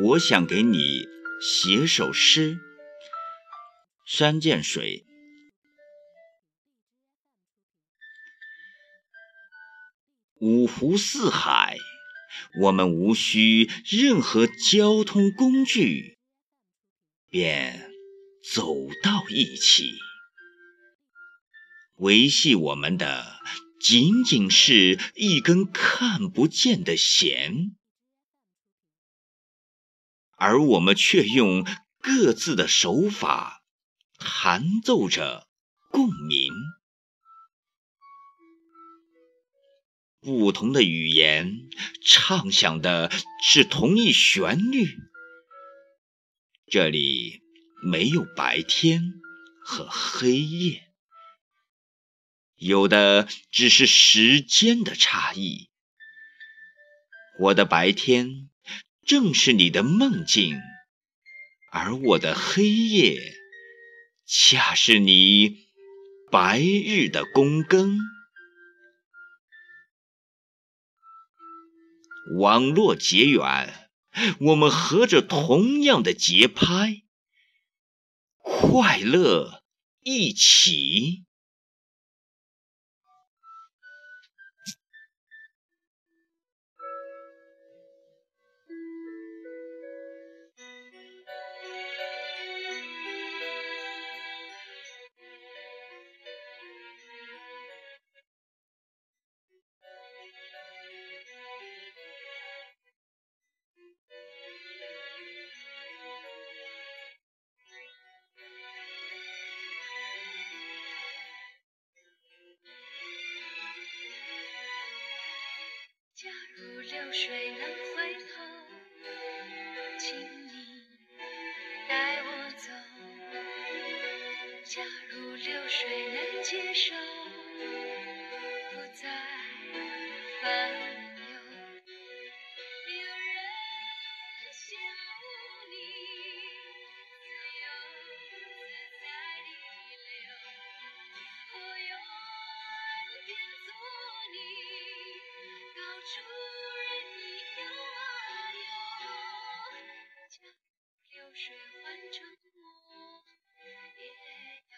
我想给你写首诗。山涧水，五湖四海，我们无需任何交通工具，便走到一起。维系我们的，仅仅是一根看不见的弦。而我们却用各自的手法弹奏着共鸣，不同的语言唱响的是同一旋律。这里没有白天和黑夜，有的只是时间的差异。我的白天。正是你的梦境，而我的黑夜，恰是你白日的躬耕。网络结缘，我们合着同样的节拍，快乐一起。流水能回头，请你带我走。假如流水能接受，不再烦忧。有人羡慕你自由自在地流，我愿变做你，到处。流水换成我，也要。